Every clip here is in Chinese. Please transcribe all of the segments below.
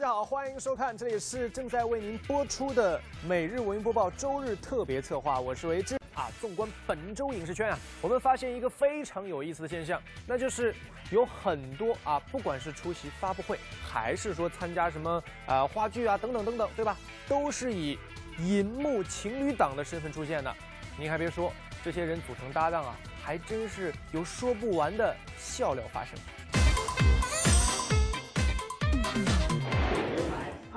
大家好，欢迎收看，这里是正在为您播出的每日文娱播报周日特别策划，我是维之啊。纵观本周影视圈啊，我们发现一个非常有意思的现象，那就是有很多啊，不管是出席发布会，还是说参加什么啊话剧啊等等等等，对吧？都是以银幕情侣档的身份出现的。您还别说，这些人组成搭档啊，还真是有说不完的笑料发生。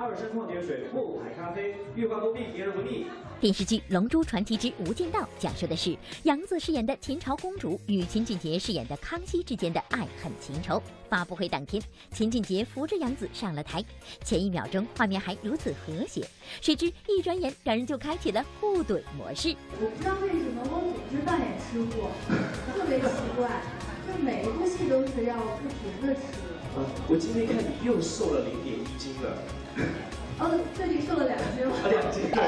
二升矿泉水，墨海咖啡，月光多碧，别人不腻。电视剧《龙珠传奇之无间道》讲述的是杨紫饰演的秦朝公主与秦俊杰饰演的康熙之间的爱恨情仇。发布会当天，秦俊杰扶着杨紫上了台，前一秒钟画面还如此和谐，谁知一转眼两人就开启了互怼模式。我不知道为什么我总是扮演吃货，特别奇怪，就每一部戏都是要不停的吃。我今天看你又瘦了零点一斤了。哦，最近瘦了两斤了。两斤 对。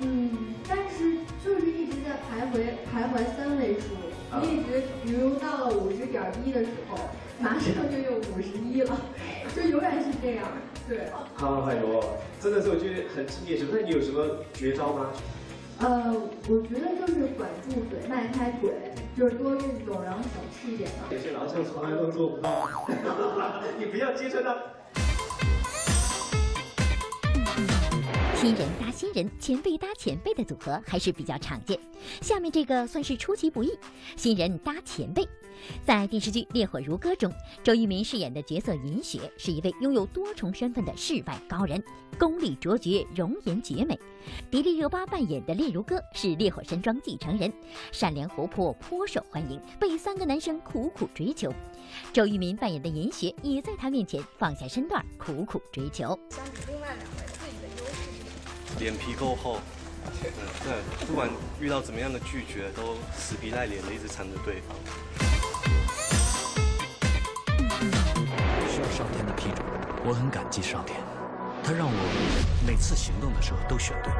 嗯，但是就是一直在徘徊徘徊三位数，一直比如到了五十点一的时候，马上就又五十一了，就永远是这样。对。好，哎呦，真的是我觉得很敬业。那你有什么绝招吗？呃，我觉得就是管住嘴，迈开腿，就是多运动，然后少吃一点吧。有些男生从来都做不到。你不要揭穿他。新人搭新人，前辈搭前辈的组合还是比较常见。下面这个算是出其不意，新人搭前辈。在电视剧《烈火如歌》中，周渝民饰演的角色银雪是一位拥有多重身份的世外高人，功力卓绝，容颜绝美。迪丽热巴扮演的烈如歌是烈火山庄继承人，善良活泼，颇受欢迎，被三个男生苦苦追求。周渝民扮演的银雪也在他面前放下身段，苦苦追求。脸皮够厚。嗯，对，不管遇到怎么样的拒绝，都死皮赖脸的一直缠着对方。需要上天的批准，我很感激上天，他让我每次行动的时候都选对。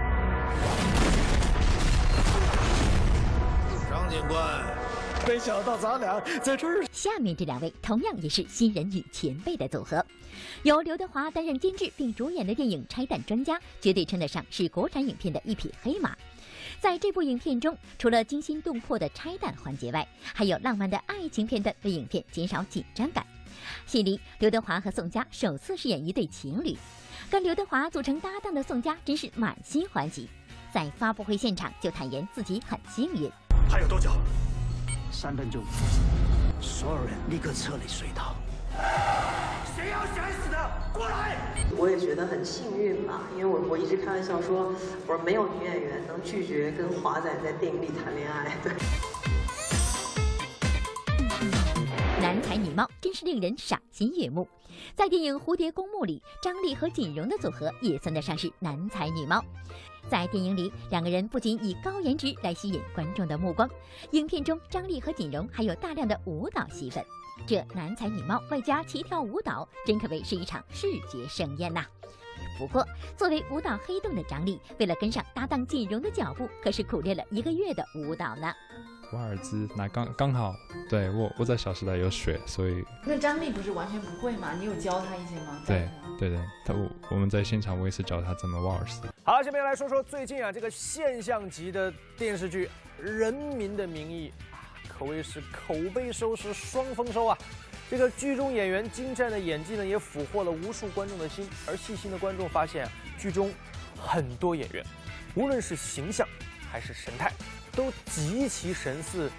张警官，没想到咱俩在这儿。下面这两位同样也是新人与前辈的组合，由刘德华担任监制并主演的电影《拆弹专家》，绝对称得上是国产影片的一匹黑马。在这部影片中，除了惊心动魄的拆弹环节外，还有浪漫的爱情片段，为影片减少紧张感。戏里，刘德华和宋佳首次饰演一对情侣，跟刘德华组成搭档的宋佳真是满心欢喜，在发布会现场就坦言自己很幸运。还有多久？三分钟。所有人立刻撤离隧道。谁要想死的，过来！我也觉得很幸运吧，因为我我一直开玩笑说，我说没有女演员能拒绝跟华仔在电影里谈恋爱。对。男才女貌，真是令人赏心悦目。在电影《蝴蝶公墓》里，张丽和锦荣的组合也算得上是男才女貌。在电影里，两个人不仅以高颜值来吸引观众的目光，影片中张丽和锦荣还有大量的舞蹈戏份。这男才女貌外加齐跳舞蹈，真可谓是一场视觉盛宴呐。不过，作为舞蹈黑洞的张丽，为了跟上搭档锦荣的脚步，可是苦练了一个月的舞蹈呢。瓦尔兹，那刚刚好，对我我在小时代有学，所以那张丽不是完全不会吗？你有教他一些吗？对对对，他我我们在现场我也是教他怎么瓦尔兹。好，下面来说说最近啊这个现象级的电视剧《人民的名义》啊，可谓是口碑收视双丰收啊。这个剧中演员精湛的演技呢，也俘获了无数观众的心。而细心的观众发现，剧中很多演员，无论是形象还是神态。都极其神似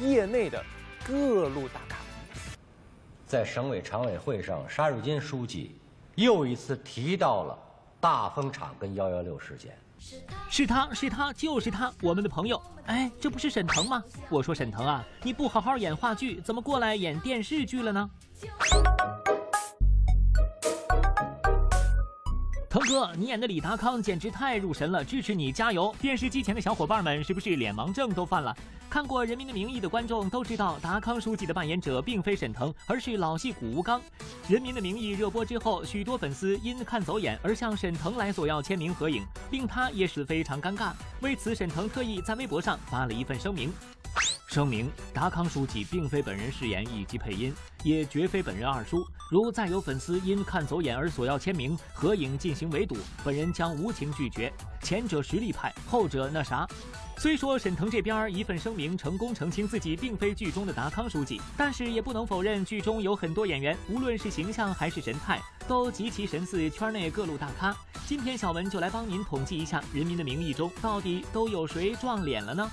业内的各路大咖。在省委常委会上，沙瑞金书记又一次提到了大风厂跟幺幺六事件。是他是他就是他，我们的朋友。哎，这不是沈腾吗？我说沈腾啊，你不好好演话剧，怎么过来演电视剧了呢？哥，你演的李达康简直太入神了，支持你，加油！电视机前的小伙伴们是不是脸盲症都犯了？看过《人民的名义》的观众都知道，达康书记的扮演者并非沈腾，而是老戏骨吴刚。《人民的名义》热播之后，许多粉丝因看走眼而向沈腾来索要签名合影，令他也是非常尴尬。为此，沈腾特意在微博上发了一份声明。声明：达康书记并非本人饰演以及配音，也绝非本人二叔。如再有粉丝因看走眼而索要签名、合影进行围堵，本人将无情拒绝。前者实力派，后者那啥。虽说沈腾这边一份声明成功澄清自己并非剧中的达康书记，但是也不能否认剧中有很多演员，无论是形象还是神态，都极其神似圈内各路大咖。今天小文就来帮您统计一下，《人民的名义》中到底都有谁撞脸了呢？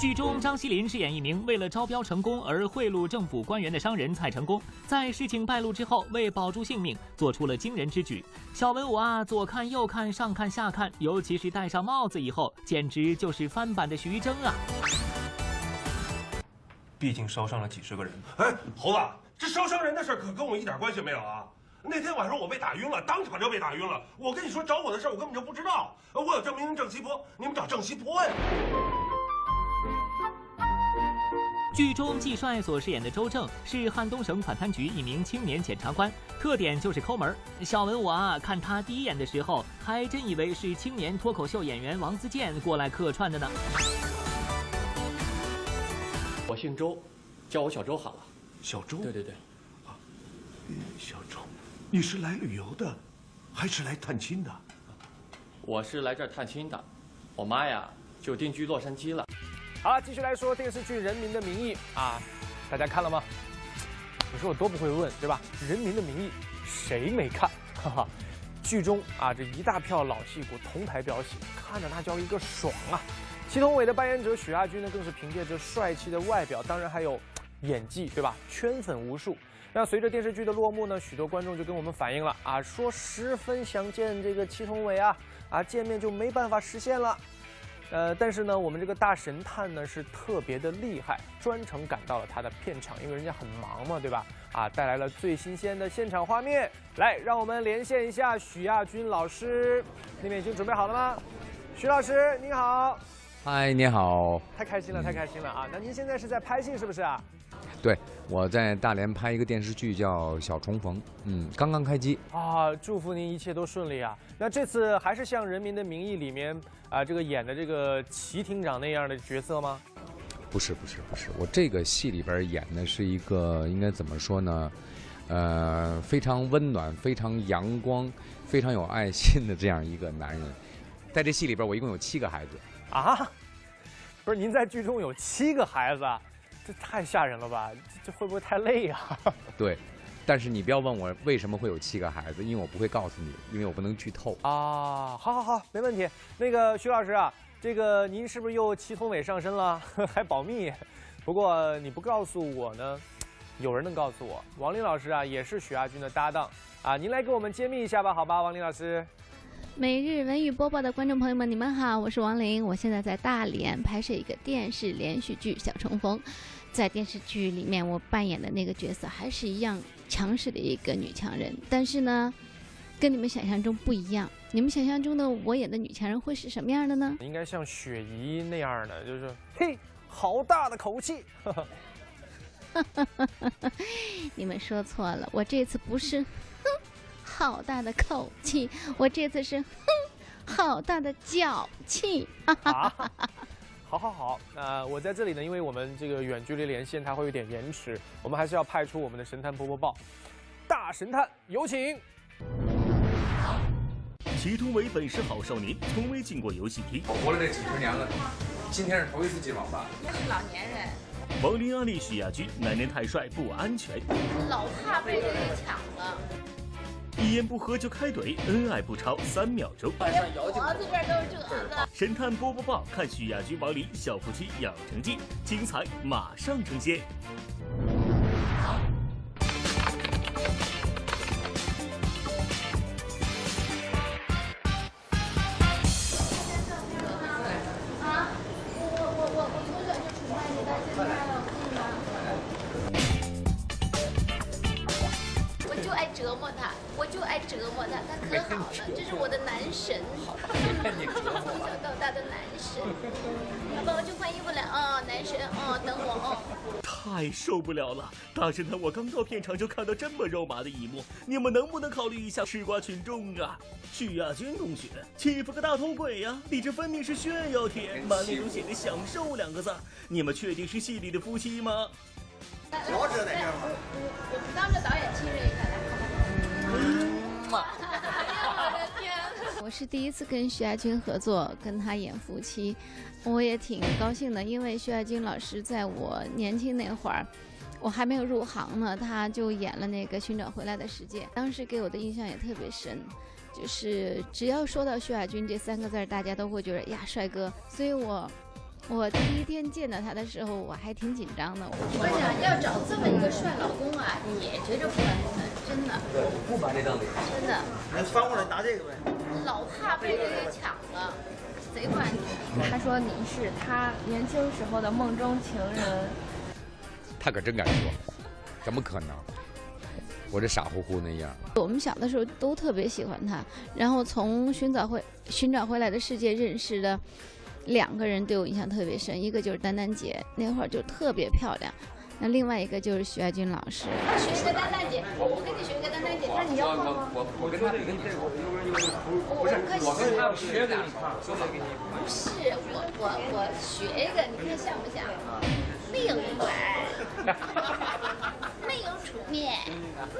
剧中，张西林饰演一名为了招标成功而贿赂政府官员的商人蔡成功，在事情败露之后，为保住性命，做出了惊人之举。小文武啊，左看右看，上看下看，尤其是戴上帽子以后，简直就是翻版的徐峥啊！毕竟烧伤了几十个人。哎，猴子，这烧伤人的事可跟我一点关系没有啊！那天晚上我被打晕了，当场就被打晕了。我跟你说，找我的事我根本就不知道。我有证明郑西坡，你们找郑西坡呀。剧中季帅所饰演的周正是汉东省反贪局一名青年检察官，特点就是抠门。小文我啊，看他第一眼的时候，还真以为是青年脱口秀演员王自健过来客串的呢。我姓周，叫我小周好了。小周？对对对。啊，小周，你是来旅游的，还是来探亲的？我是来这儿探亲的，我妈呀就定居洛杉矶了。好了，继续来说电视剧《人民的名义》啊，大家看了吗？你说我多不会问，对吧？《人民的名义》谁没看？哈哈，剧中啊这一大票老戏骨同台飙戏，看着那叫一个爽啊！祁同伟的扮演者许亚军呢，更是凭借着帅气的外表，当然还有演技，对吧？圈粉无数。那随着电视剧的落幕呢，许多观众就跟我们反映了啊，说十分想见这个祁同伟啊，啊见面就没办法实现了。呃，但是呢，我们这个大神探呢是特别的厉害，专程赶到了他的片场，因为人家很忙嘛，对吧？啊，带来了最新鲜的现场画面。来，让我们连线一下许亚军老师，那边已经准备好了吗？许老师您好，嗨，你好，太开心了，太开心了啊！那您现在是在拍戏是不是啊？对，我在大连拍一个电视剧叫《小重逢》，嗯，刚刚开机啊，祝福您一切都顺利啊！那这次还是像《人民的名义》里面啊这个演的这个齐厅长那样的角色吗？不是，不是，不是，我这个戏里边演的是一个应该怎么说呢？呃，非常温暖、非常阳光、非常有爱心的这样一个男人。在这戏里边，我一共有七个孩子啊！不是，您在剧中有七个孩子？这太吓人了吧！这这会不会太累呀？对，但是你不要问我为什么会有七个孩子，因为我不会告诉你，因为我不能剧透啊。好好好，没问题。那个徐老师啊，这个您是不是又祁同伟上身了？还保密？不过你不告诉我呢，有人能告诉我。王林老师啊，也是许亚军的搭档啊，您来给我们揭秘一下吧，好吧，王林老师。每日文娱播报的观众朋友们，你们好，我是王琳，我现在在大连拍摄一个电视连续剧《小重逢》。在电视剧里面，我扮演的那个角色还是一样强势的一个女强人，但是呢，跟你们想象中不一样。你们想象中的我演的女强人会是什么样的呢？应该像雪姨那样的，就是嘿，好大的口气。你们说错了，我这次不是哼。好大的口气！我这次是，哼，好大的脚气！啊，好好好，那我在这里呢，因为我们这个远距离连线，它会有点延迟，我们还是要派出我们的神探波波报，大神探有请。祁同伟本是好少年，从未进过游戏厅。我活了这几十年了，今天是头一次进网吧。那是老年人。王林、阿丽、许亚军，男人太帅不安全。老怕被人抢了。一言不合就开怼，恩爱不超三秒钟。我这边都是褶子。神探波波报，看许亚军、王林小夫妻养成记，精彩马上呈现。从小到大的男神，爸爸，我去换衣服了啊！男眼神，哦，等我哦。太受不了了！大侦探，我刚到片场就看到这么肉麻的一幕，你们能不能考虑一下吃瓜群众啊？许亚军同学欺负个大头鬼呀、你这分明是炫耀帖，满脸都写着“享受”两个字。你们确定是戏里的夫妻吗？我知道在这儿吗？我我当着导演亲热一下来。我的天！我是第一次跟徐亚军合作，跟他演夫妻，我也挺高兴的，因为徐亚军老师在我年轻那会儿，我还没有入行呢，他就演了那个《寻找回来的世界》，当时给我的印象也特别深，就是只要说到徐亚军这三个字儿，大家都会觉得呀帅哥，所以我。我第一天见到他的时候，我还挺紧张的。我跟你讲，要找这么一个帅老公啊，也绝对不难看，真的。对，我不把这张脸。真的。那翻过来拿这个呗。老怕被人给抢了，贼管你。他说你是他年轻时候的梦中情人。他可真敢说，怎么可能？我这傻乎乎那样。我们小的时候都特别喜欢他，然后从寻找回寻找回来的世界认识的。两个人对我印象特别深，一个就是丹丹姐，那会儿就特别漂亮，那另外一个就是徐爱军老师。学一个丹丹姐，我跟你学一个丹丹姐，那你要吗？我我跟他比，跟你我不是，我跟他学给你看，说好给你。不是，我我我学一个，你看像不像？没有人玩，没有出面，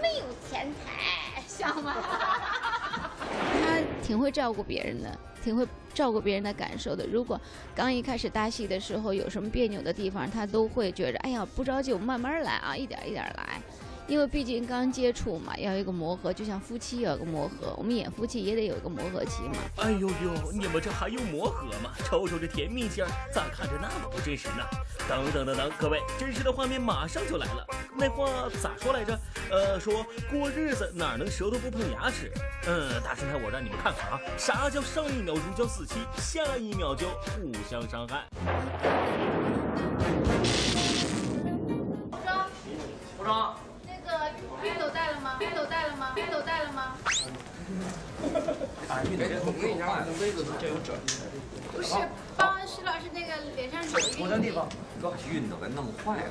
没有钱财，像吗？他挺会照顾别人的。挺会照顾别人的感受的。如果刚一开始搭戏的时候有什么别扭的地方，他都会觉着，哎呀，不着急，我慢慢来啊，一点一点来。因为毕竟刚接触嘛，要一个磨合，就像夫妻要有个磨合，我们演夫妻也得有一个磨合期嘛。哎呦呦，你们这还用磨合吗？瞅瞅这甜蜜劲儿，咋看着那么不真实呢？等等等等，各位，真实的画面马上就来了。那话咋说来着？呃，说过日子哪能舌头不碰牙齿？嗯，大侦探，我让你们看看啊，啥叫上一秒如胶似漆，下一秒就互相伤害。服装，服装。熨斗带了吗？熨斗带了吗？熨斗带了吗？啊，熨斗我跟你讲，杯子就有褶。不是，帮徐老师那个脸上有。我的地方，把熨斗给弄坏了。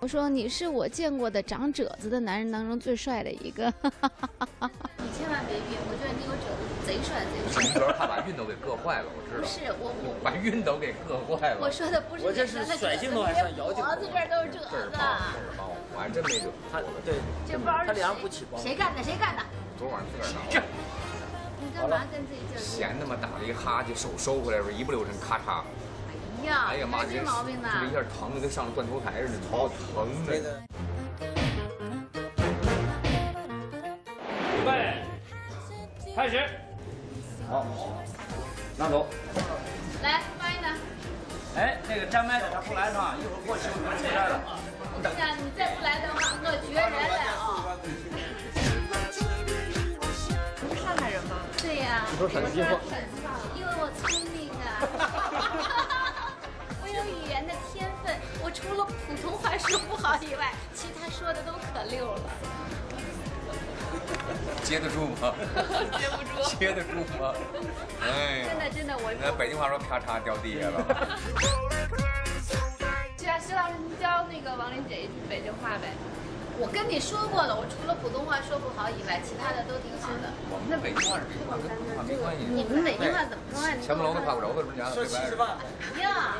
我说你是我见过的长褶子的男人当中最帅的一个。你千万别熨，我觉得你有褶子贼帅贼帅。你主要他把熨斗给硌坏了，我知道。不是我我把熨斗给硌坏了。我说的不是我这是甩镜头还是摇镜头？脖子这儿都是褶子。我还真没辙，他对，这包他脸上不起光。谁干的？谁干的？昨晚自个儿挠。你干嘛跟自己较劲？闲的嘛，打了一哈欠，手收回来时候一不留神，咔嚓。哎呀，哎呀妈，这毛病呢？这一下疼的跟上了断头台似的，好疼的。预备，开始。好，拿走。来，欢迎呢。哎，那个粘麦的他不来是吧？一会儿过去我们出来了。我跟你对呀。你说陕西话。因为我聪明啊。我有语言的天分，我除了普通话说不好以外，其他说的都可溜了。接得住吗？接不住。接得住吗？哎。真的真的，我。那北京话说啪嚓掉地下了。是啊，徐老师，您教那个王琳姐一句北京话呗。我跟你说过了，我除了普通话说不好以外，其他的都挺好的。我们那北京话是跟普通话没关系。你们北京话怎么说呀？前门楼都怕不着，为什么讲？说七十万。呀，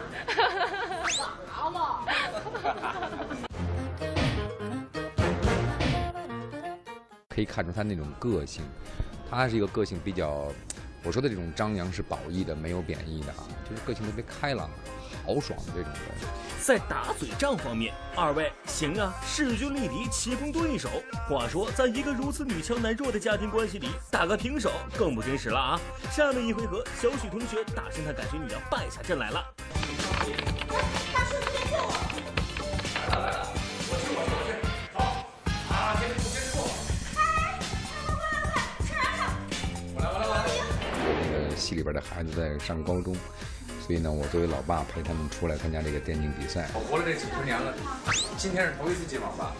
啥嘛？可以看出他那种个性，他是一个个性比较，我说的这种张扬是褒义的，没有贬义的啊，就是个性特别开朗、豪爽的这种人。在打嘴仗方面，二位行啊，势均力敌，棋逢对手。话说，在一个如此女强男弱的家庭关系里，打个平手更不真实了啊！下面一回合，小许同学大侦探感觉你要败下阵来了。大叔，别救我！来了来了，我去我去我去，走啊！先吃先吃过。哎，快快快快，吃啥上？我来我来我来。这个戏里边的孩子在上高中。所以呢，我作为老爸陪他们出来参加这个电竞比赛。我活了这几十年了，今天是头一次进网吧。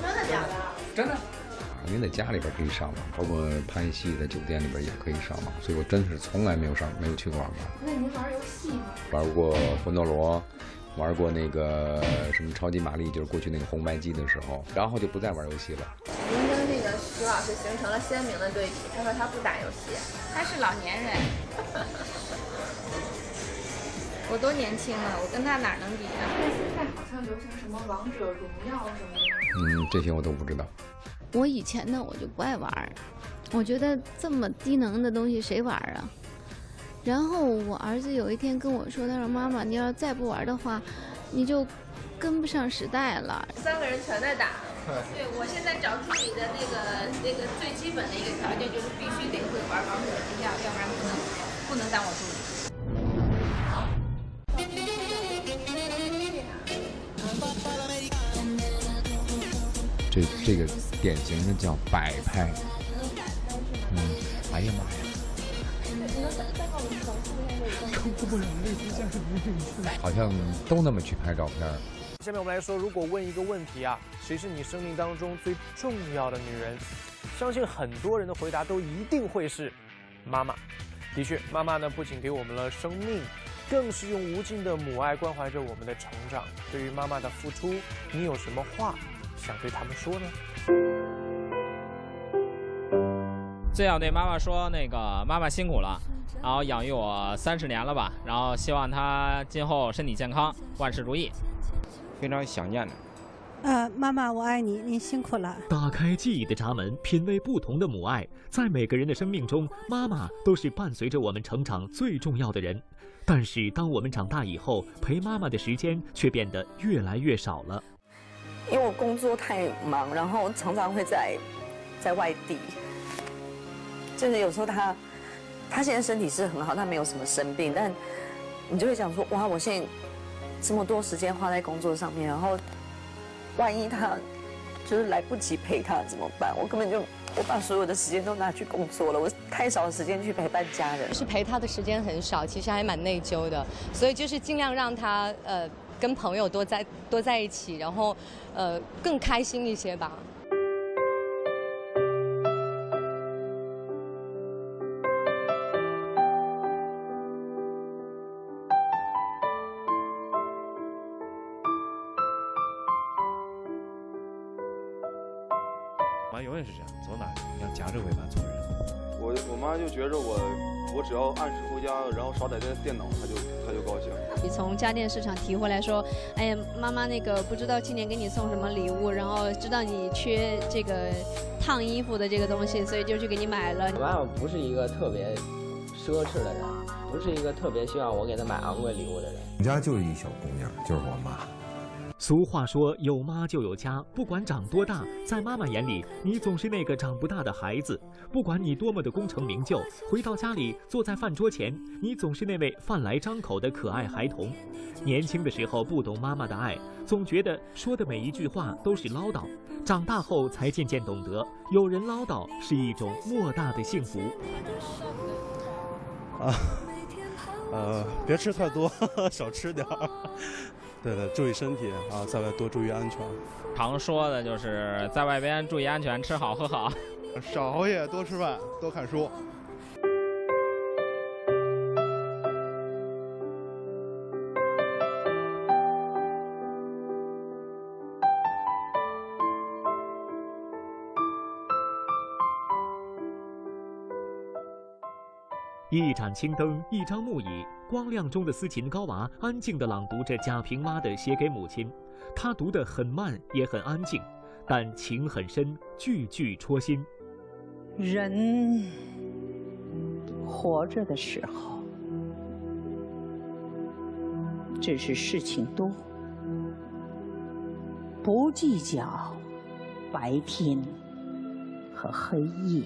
真的假的？真的。啊，您在家里边可以上网，包括拍戏在酒店里边也可以上网。所以我真是从来没有上，没有去过网吧。那您玩游戏吗？玩过魂斗罗，玩过那个什么超级玛丽，就是过去那个红白机的时候，然后就不再玩游戏了。您跟那个徐老师形成了鲜明的对比。他说他不打游戏，他是老年人。我多年轻啊，我跟他哪能比啊？但？现在好像流行什么王者荣耀什么的。嗯，这些我都不知道。我以前呢，我就不爱玩我觉得这么低能的东西谁玩啊？然后我儿子有一天跟我说：“他说妈妈，你要再不玩的话，你就跟不上时代了。”三个人全在打。对，我现在找助理的那个那个最基本的一个条件就是必须得会玩王者荣耀，要不然不能不能当我助理。这这个典型的叫摆拍。嗯，哎呀妈呀！好像都那么去拍照片。下面我们来说，如果问一个问题啊，谁是你生命当中最重要的女人？相信很多人的回答都一定会是妈妈。的确，妈妈呢不仅给我们了生命，更是用无尽的母爱关怀着我们的成长。对于妈妈的付出，你有什么话想对他们说呢？最想对妈妈说，那个妈妈辛苦了，然后养育我三十年了吧，然后希望她今后身体健康，万事如意。非常想念的。呃，妈妈，我爱你，您辛苦了。打开记忆的闸门，品味不同的母爱。在每个人的生命中，妈妈都是伴随着我们成长最重要的人。但是，当我们长大以后，陪妈妈的时间却变得越来越少了。因为我工作太忙，然后常常会在在外地。就是有时候他，他现在身体是很好，他没有什么生病，但你就会想说，哇，我现在这么多时间花在工作上面，然后万一他就是来不及陪他怎么办？我根本就我把所有的时间都拿去工作了，我太少时间去陪伴家人。是陪他的时间很少，其实还蛮内疚的，所以就是尽量让他呃跟朋友多在多在一起，然后呃更开心一些吧。我妈就觉着我，我只要按时回家，然后少点电电脑，她就她就高兴。你从家电市场提回来说，哎呀，妈妈那个不知道今年给你送什么礼物，然后知道你缺这个烫衣服的这个东西，所以就去给你买了。我妈妈不是一个特别奢侈的人，不是一个特别需要我给她买昂贵礼物的人。我们家就是一小姑娘，就是我妈。俗话说，有妈就有家。不管长多大，在妈妈眼里，你总是那个长不大的孩子。不管你多么的功成名就，回到家里，坐在饭桌前，你总是那位饭来张口的可爱孩童。年轻的时候不懂妈妈的爱，总觉得说的每一句话都是唠叨。长大后才渐渐懂得，有人唠叨是一种莫大的幸福。啊，呃，别吃太多，少吃点儿。对对，注意身体啊，在外多注意安全。常说的就是在外边注意安全，吃好喝好，少熬夜，多吃饭，多看书。一盏青灯，一张木椅，光亮中的斯琴高娃安静地朗读着贾平凹的《写给母亲》。他读得很慢，也很安静，但情很深，句句戳心。人活着的时候，只是事情多，不计较白天和黑夜。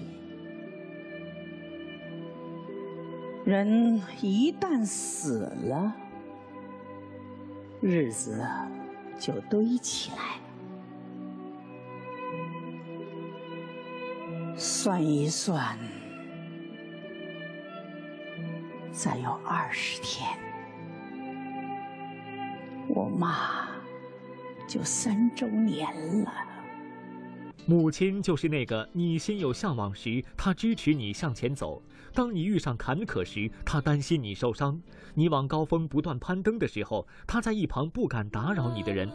人一旦死了，日子就堆起来。算一算，再有二十天，我妈就三周年了。母亲就是那个你心有向往时，她支持你向前走；当你遇上坎坷时，她担心你受伤；你往高峰不断攀登的时候，她在一旁不敢打扰你的人。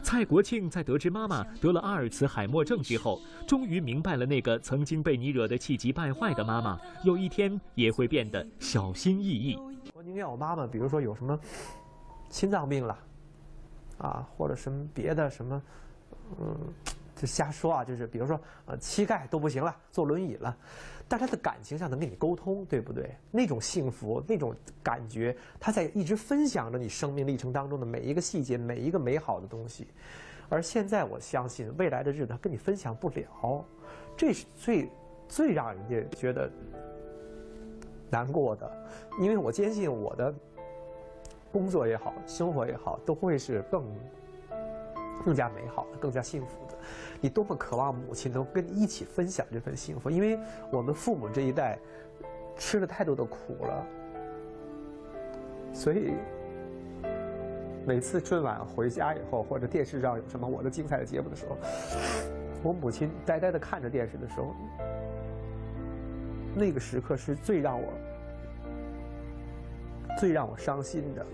蔡国庆在得知妈妈得了阿尔茨海默症之后，终于明白了那个曾经被你惹得气急败坏的妈妈，有一天也会变得小心翼翼。我宁愿我妈妈，比如说有什么心脏病了，啊，或者什么别的什么，嗯。就瞎说啊，就是比如说，呃，膝盖都不行了，坐轮椅了，但他的感情上能跟你沟通，对不对？那种幸福，那种感觉，他在一直分享着你生命历程当中的每一个细节，每一个美好的东西。而现在，我相信未来的日子，他跟你分享不了，这是最最让人家觉得难过的。因为我坚信，我的工作也好，生活也好，都会是更更加美好的，更加幸福的。你多么渴望母亲能跟你一起分享这份幸福，因为我们父母这一代吃了太多的苦了，所以每次春晚回家以后，或者电视上有什么我的精彩的节目的时候，我母亲呆呆的看着电视的时候，那个时刻是最让我最让我伤心的。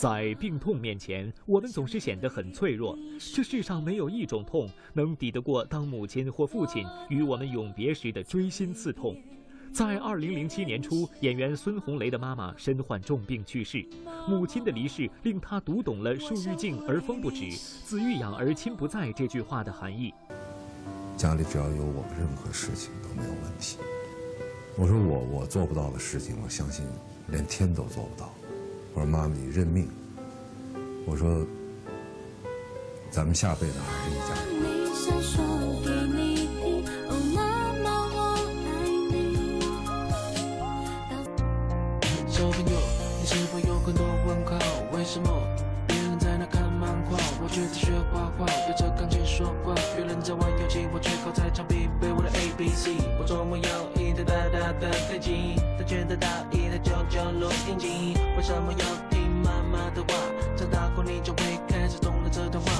在病痛面前，我们总是显得很脆弱。这世上没有一种痛能抵得过当母亲或父亲与我们永别时的锥心刺痛。在二零零七年初，演员孙红雷的妈妈身患重病去世，母亲的离世令他读懂了“树欲静而风不止，子欲养而亲不在”这句话的含义。家里只要有我，任何事情都没有问题。我说我我做不到的事情，我相信连天都做不到。我说：“妈妈，你认命。”我说：“咱们下辈子还是一家人。”小朋友，你是否有很多问号？为什么别人在那看漫画，我却在学画画，对着钢琴说话？别人在玩游戏，我却靠在墙壁背我的 A B C。我周末有一台大大的飞机，他却得到一台旧旧录音机。为什么要听妈妈的话？长大后你就会开始懂了这段话。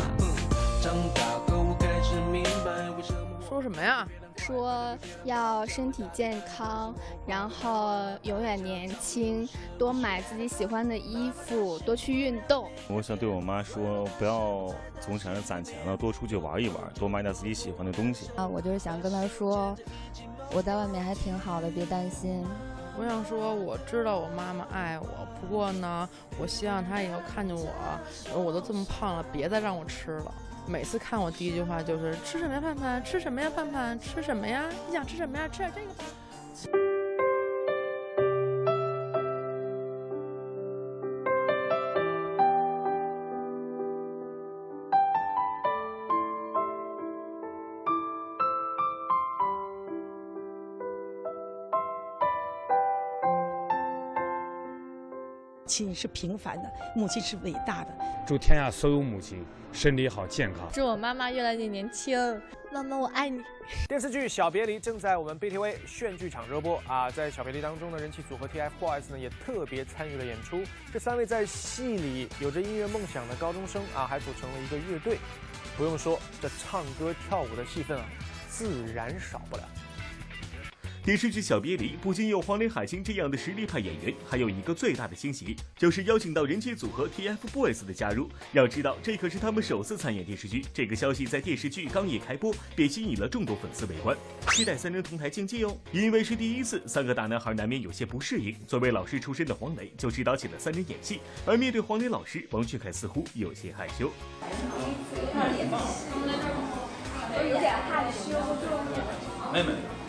长大后我开始明白为什么。说什么呀？说要身体健康，然后永远年轻，多买自己喜欢的衣服，多去运动。我想对我妈说，不要总想着攒钱了，多出去玩一玩，多买点自己喜欢的东西。啊，我就是想跟她说，我在外面还挺好的，别担心。我想说，我知道我妈妈爱我，不过呢，我希望她以后看见我，我都这么胖了，别再让我吃了。每次看我第一句话就是吃什么呀，盼盼？吃什么呀，盼盼？吃什么呀？你想吃什么呀？吃点这个吧。亲是平凡的，母亲是伟大的。祝天下所有母亲身体好、健康。祝我妈妈越来越年轻。妈妈，我爱你。电视剧《小别离》正在我们 BTV 炫剧场热播啊！在《小别离》当中呢，人气组合 TFBOYS 呢也特别参与了演出。这三位在戏里有着音乐梦想的高中生啊，还组成了一个乐队。不用说，这唱歌跳舞的戏份啊，自然少不了。电视剧《小别离》不仅有黄磊、海清这样的实力派演员，还有一个最大的惊喜，就是邀请到人气组合 TFBOYS 的加入。要知道，这可是他们首次参演电视剧。这个消息在电视剧刚一开播，便吸引了众多粉丝围观，期待三人同台竞技哦。因为是第一次，三个大男孩难免有些不适应。作为老师出身的黄磊就指导起了三人演戏，而面对黄磊老师，王俊凯似乎有些害羞。有点害羞，妹妹。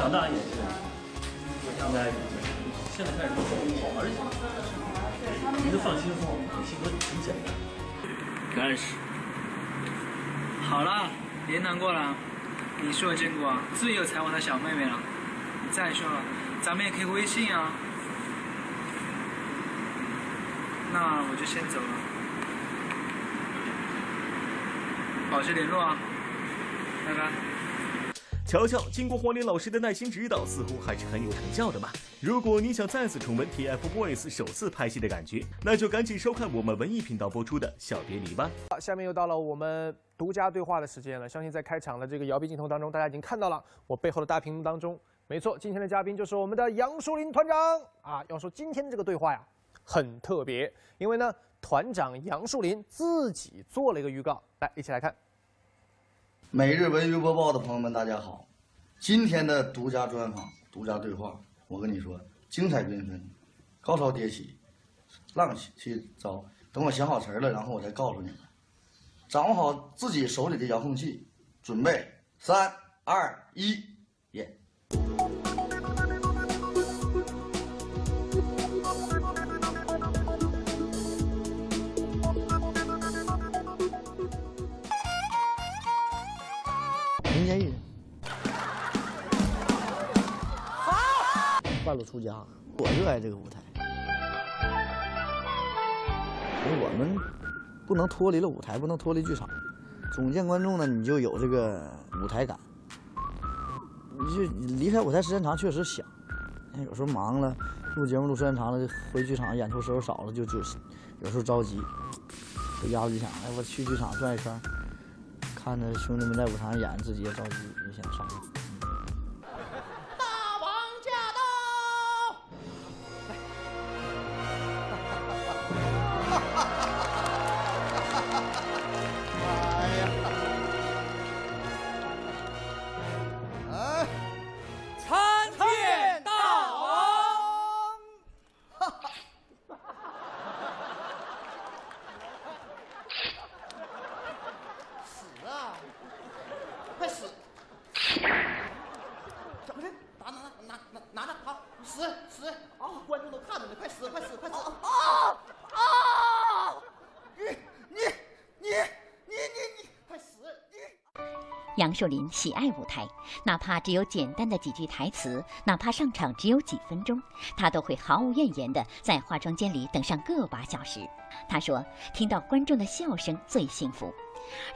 长大也是，现在现在开始。好玩一些。你就放轻松，你性格挺简单。开始。好了，别难过了，你是我见过最有才华的小妹妹了。再说了，咱们也可以微信啊。那我就先走了，保持联络啊，拜拜。瞧瞧，经过黄磊老师的耐心指导，似乎还是很有成效的嘛。如果你想再次重温 TFBOYS 首次拍戏的感觉，那就赶紧收看我们文艺频道播出的《小别离》吧。好，下面又到了我们独家对话的时间了。相信在开场的这个摇臂镜头当中，大家已经看到了我背后的大屏幕当中，没错，今天的嘉宾就是我们的杨树林团长啊。要说今天的这个对话呀，很特别，因为呢，团长杨树林自己做了一个预告，来一起来看。每日文娱播报的朋友们，大家好，今天的独家专访、独家对话，我跟你说，精彩缤纷，高潮迭起，浪起招。等我想好词儿了，然后我再告诉你们。掌握好自己手里的遥控器，准备，三、二、一，民间艺人，半路出家，我热爱这个舞台。我们不能脱离了舞台，不能脱离剧场。总见观众呢，你就有这个舞台感。你就离开舞台时间长，确实想。有时候忙了，录节目录时间长了，回剧场演出时候少了，就就有时候着急，就压着就想，哎，我去剧场转一圈，看着兄弟们在舞台上演，自己也着急，也想上。杨树林喜爱舞台，哪怕只有简单的几句台词，哪怕上场只有几分钟，他都会毫无怨言的在化妆间里等上个把小时。他说：“听到观众的笑声最幸福。”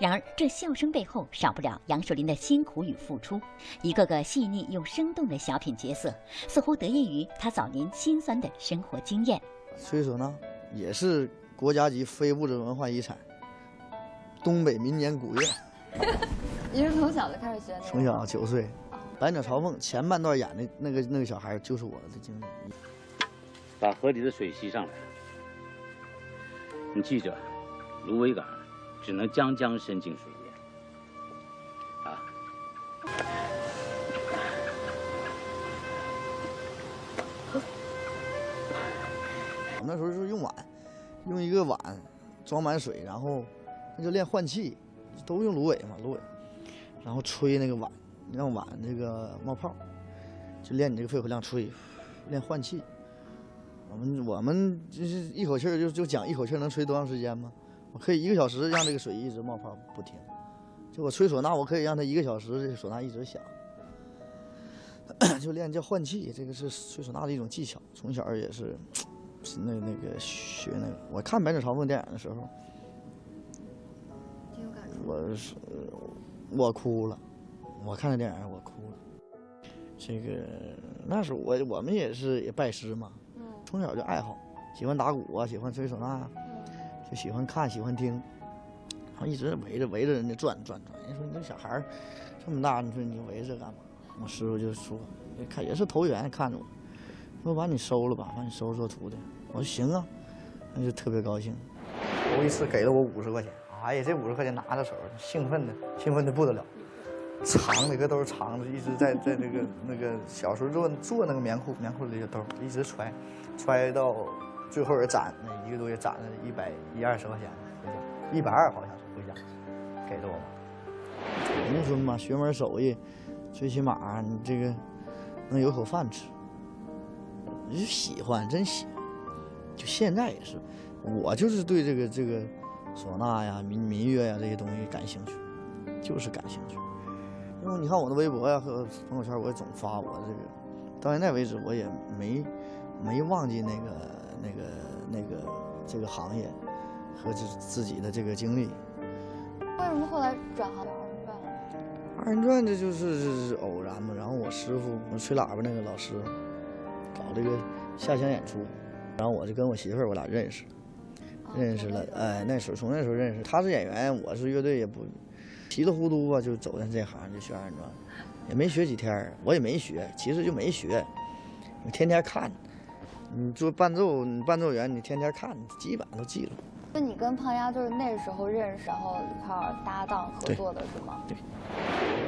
然而，这笑声背后少不了杨树林的辛苦与付出。一个个细腻又生动的小品角色，似乎得益于他早年辛酸的生活经验。吹唢呐也是国家级非物质文化遗产，东北民间古乐。你是从小就开始学那个？从小九岁，《百鸟朝凤》前半段演的那个那个小孩就是我的经历。把河里的水吸上来。你记着，芦苇杆只能将将伸进水面。啊，我那时候是用碗，用一个碗装满水，然后那就练换气，都用芦苇嘛，芦苇，然后吹那个碗，让碗这个冒泡，就练你这个肺活量，吹，练换气。我们我们就是一口气儿就就讲一口气儿能吹多长时间吗？我可以一个小时让这个水一直冒泡不停。就我吹唢呐，我可以让它一个小时这个唢呐一直响。就练叫换气，这个是吹唢呐的一种技巧。从小也是，是那那个学那个。我看《百鸟朝凤》电影的时候，我是我哭了，我看这电影我哭了。这个那时候我我们也是也拜师嘛，从小就爱好，喜欢打鼓啊，喜欢吹唢呐，就喜欢看喜欢听，然后一直围着围着人家转转转。人家说你这小孩儿这么大，你说你围着干嘛？我师傅就说，看也是投缘看着我，说把你收了吧，把你收做徒弟。我说行啊，那就特别高兴。头一次给了我五十块钱，哎呀，这五十块钱拿到手，兴奋的兴奋的不得了，藏的个兜藏着，一直在在那个那个小时候做做那个棉裤棉裤里的兜，一直揣，揣到最后也攒，那一个多月攒了一百一二十块钱，一百二好像是回家，给了我妈。农村嘛，学门手艺。最起码你这个能有口饭吃，就喜欢，真喜欢。就现在也是，我就是对这个这个唢呐呀、民民乐呀这些东西感兴趣，就是感兴趣。因为你看我的微博呀和朋友圈，我也总发我这个，到现在为止我也没没忘记那个那个那个这个行业和自自己的这个经历。为什么后来转行？二人转二人转这就是偶然嘛，然后我师傅，我吹喇叭那个老师，搞这个下乡演出，然后我就跟我媳妇儿我俩认识，认识了，哎，那时候从那时候认识，他是演员，我是乐队，也不稀里糊涂吧就走上这行就学二人转，也没学几天，我也没学，其实就没学，我天天看，你做伴奏，你伴奏员你天天看，基本上都记住。那你跟胖丫就是那时候认识，然后一块搭档合作的是吗？对。很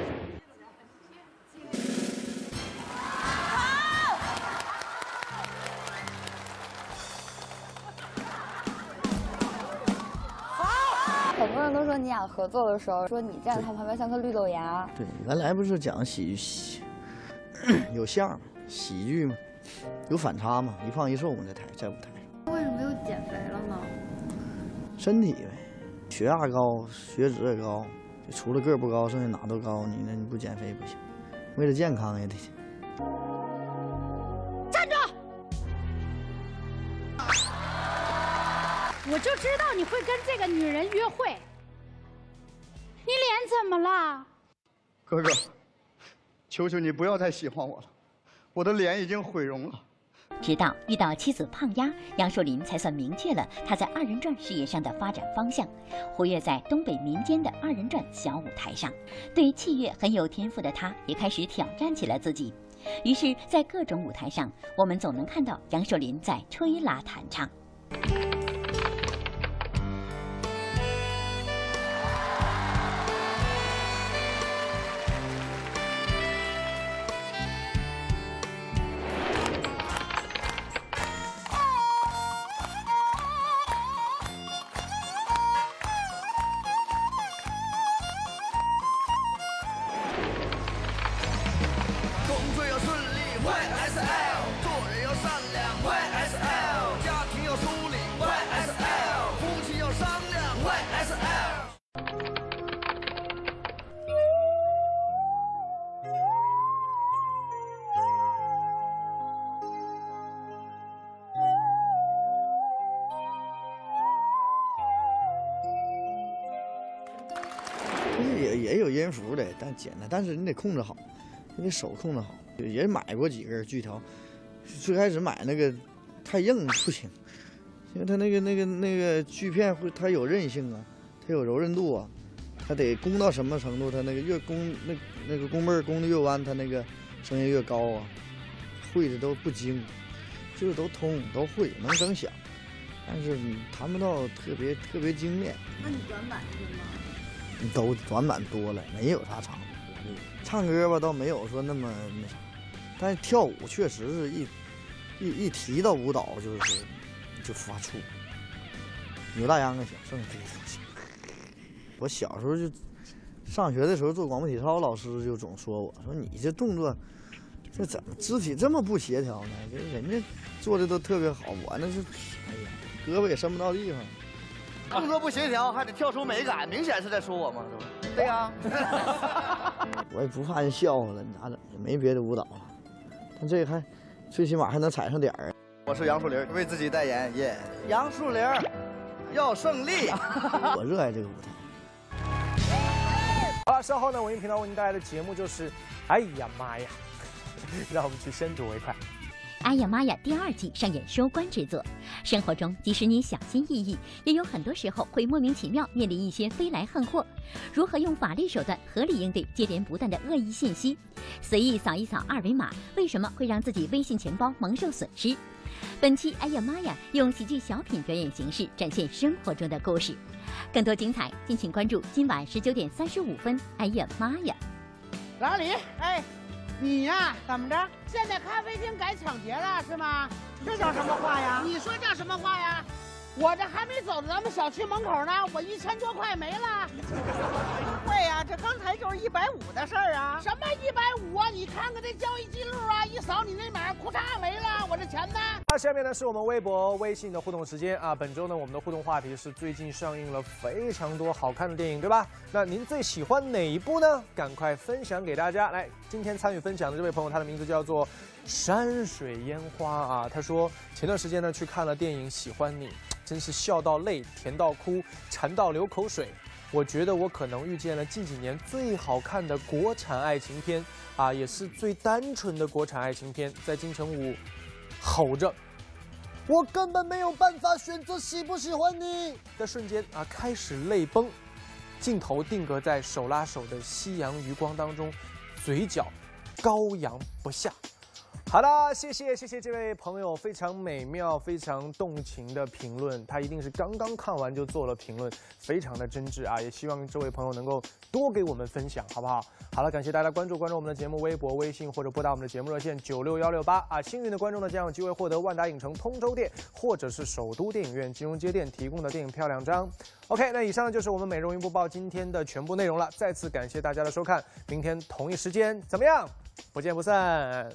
你俩合作的时候，说你站在他旁边像颗绿豆芽。对，原来不是讲喜喜有相嘛，喜剧嘛，有反差嘛，一胖一瘦嘛，在台在舞台上，为什么又减肥了呢？身体呗，血压高，血脂也高，就除了个儿不高，剩下哪都高，你那你不减肥不行，为了健康也得。站住！我就知道你会跟这个女人约会。怎么了？哥哥，求求你不要再喜欢我了，我的脸已经毁容了。直到遇到妻子胖丫，杨树林才算明确了他在二人转事业上的发展方向。活跃在东北民间的二人转小舞台上，对器乐很有天赋的他，也开始挑战起了自己。于是，在各种舞台上，我们总能看到杨树林在吹拉弹唱。但简单，但是你得控制好，你得手控制好。也买过几根锯条，最开始买那个太硬不行，因为它那个那个那个锯片会它有韧性啊，它有柔韧度啊，它得弓到什么程度，它那个越弓那那个弓背儿弓的越弯，它那个声音越高啊。会的都不精，就是都通都会能整响，但是你谈不到特别特别精炼。那你短板是吗？都短板多了，没有啥长处。唱歌吧倒没有说那么那啥，但是跳舞确实是一一一提到舞蹈就是就发怵。扭大秧歌行，剩下这些不行。我小时候就上学的时候做广播体操，老师就总说我说你这动作这怎么肢体这么不协调呢？这人家做的都特别好，我那是哎呀胳膊也伸不到地方。动作不协调，还得跳出美感，明显是在说我嘛，是吧？对呀、我也不怕人笑话了，你咋整？也没别的舞蹈了，但这个还最起码还能踩上点儿。我是杨树林，为自己代言，耶、杨树林要胜利。我热爱这个舞台。好了，稍后呢，文艺频道为您带来的节目就是，哎呀妈呀，让我们去先睹为快。哎呀妈呀！第二季上演收官之作。生活中，即使你小心翼翼，也有很多时候会莫名其妙面临一些飞来横祸。如何用法律手段合理应对接连不断的恶意信息？随意扫一扫二维码，为什么会让自己微信钱包蒙受损失？本期哎呀妈呀，用喜剧小品表演形式展现生活中的故事。更多精彩，敬请关注今晚十九点三十五分。哎呀妈呀！老李，哎，你呀，怎么着？现在咖啡厅改抢劫了是吗？这叫什么话呀？你说叫什么话呀？我这还没走到咱们小区门口呢，我一千多块没了。不会呀、这刚才就是一百五的事儿啊。什么一百五啊？你看看这交易记录啊，一扫你那码，裤衩没了，我这钱呢？那下面呢是我们微博、微信的互动时间啊。本周呢，我们的互动话题是最近上映了非常多好看的电影，对吧？那您最喜欢哪一部呢？赶快分享给大家。来，今天参与分享的这位朋友，他的名字叫做山水烟花啊。他说前段时间呢去看了电影《喜欢你》，真是笑到泪，甜到哭，馋到流口水。我觉得我可能遇见了近几年最好看的国产爱情片啊，也是最单纯的国产爱情片。在金城武吼着。我根本没有办法选择喜不喜欢你的瞬间啊，开始泪崩。镜头定格在手拉手的夕阳余光当中，嘴角高扬不下。好的，谢谢谢谢这位朋友非常美妙、非常动情的评论，他一定是刚刚看完就做了评论，非常的真挚啊！也希望这位朋友能够多给我们分享，好不好？好了，感谢大家关注关注我们的节目，微博、微信或者拨打我们的节目热线九六幺六八啊！幸运的观众呢将有机会获得万达影城通州店或者是首都电影院金融街店提供的电影票两张。OK，那以上就是我们美容云播报今天的全部内容了，再次感谢大家的收看，明天同一时间怎么样？不见不散。